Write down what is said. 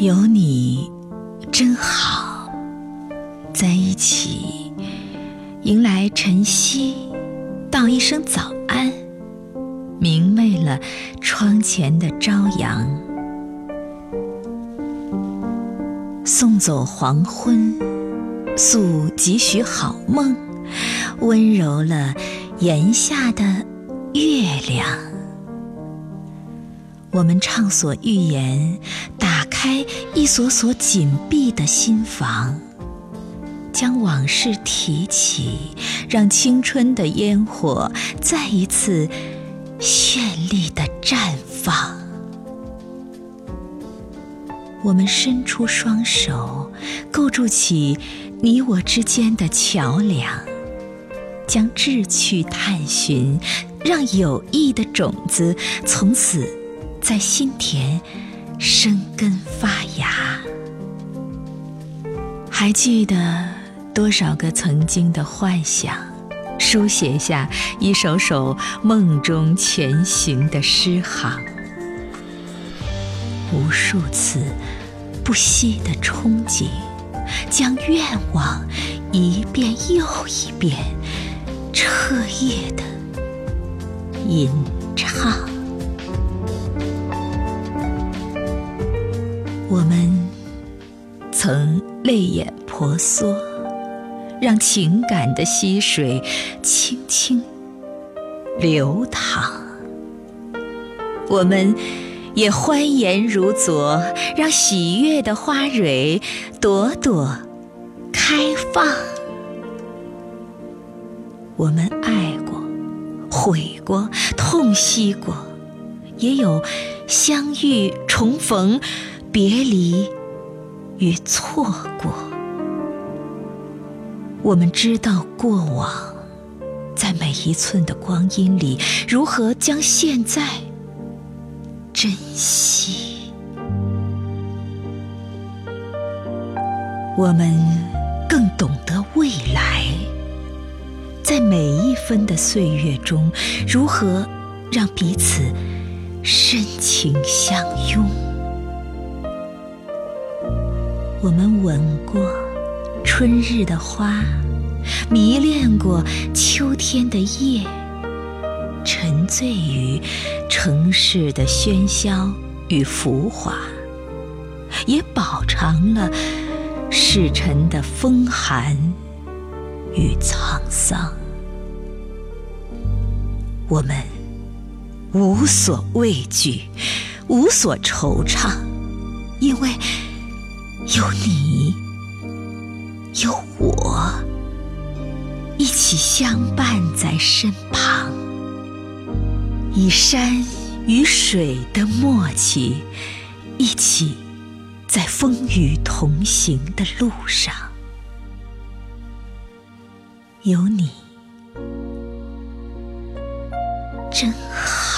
有你真好，在一起迎来晨曦，道一声早安，明媚了窗前的朝阳，送走黄昏，诉几许好梦，温柔了檐下的月亮。我们畅所欲言，打开一所所紧闭的心房，将往事提起，让青春的烟火再一次绚丽的绽放。我们伸出双手，构筑起你我之间的桥梁，将志趣探寻，让友谊的种子从此。在心田生根发芽，还记得多少个曾经的幻想，书写下一首首梦中前行的诗行，无数次不息的憧憬，将愿望一遍又一遍彻夜的吟唱。我们曾泪眼婆娑，让情感的溪水轻轻流淌；我们也欢颜如昨，让喜悦的花蕊朵朵开放。我们爱过，悔过，痛惜过，也有相遇重逢。别离与错过，我们知道过往在每一寸的光阴里，如何将现在珍惜。我们更懂得未来，在每一分的岁月中，如何让彼此深情相拥。我们吻过春日的花，迷恋过秋天的夜，沉醉于城市的喧嚣与浮华，也饱尝了世尘的风寒与沧桑。我们无所畏惧，无所惆怅，因为。有你，有我，一起相伴在身旁，以山与水的默契，一起在风雨同行的路上。有你，真好。